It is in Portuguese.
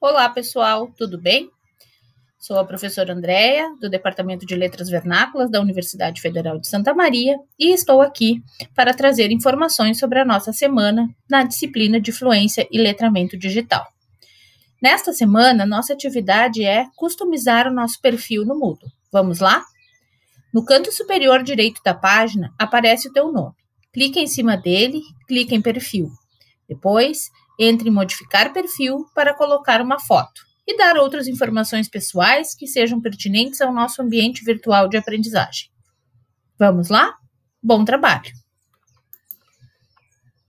Olá, pessoal, tudo bem? Sou a professora Andréia, do Departamento de Letras Vernáculas da Universidade Federal de Santa Maria, e estou aqui para trazer informações sobre a nossa semana na disciplina de Fluência e Letramento Digital. Nesta semana, nossa atividade é customizar o nosso perfil no Moodle. Vamos lá? No canto superior direito da página aparece o teu nome. Clique em cima dele, clique em Perfil. Depois, entre Modificar Perfil para colocar uma foto e dar outras informações pessoais que sejam pertinentes ao nosso ambiente virtual de aprendizagem. Vamos lá? Bom trabalho!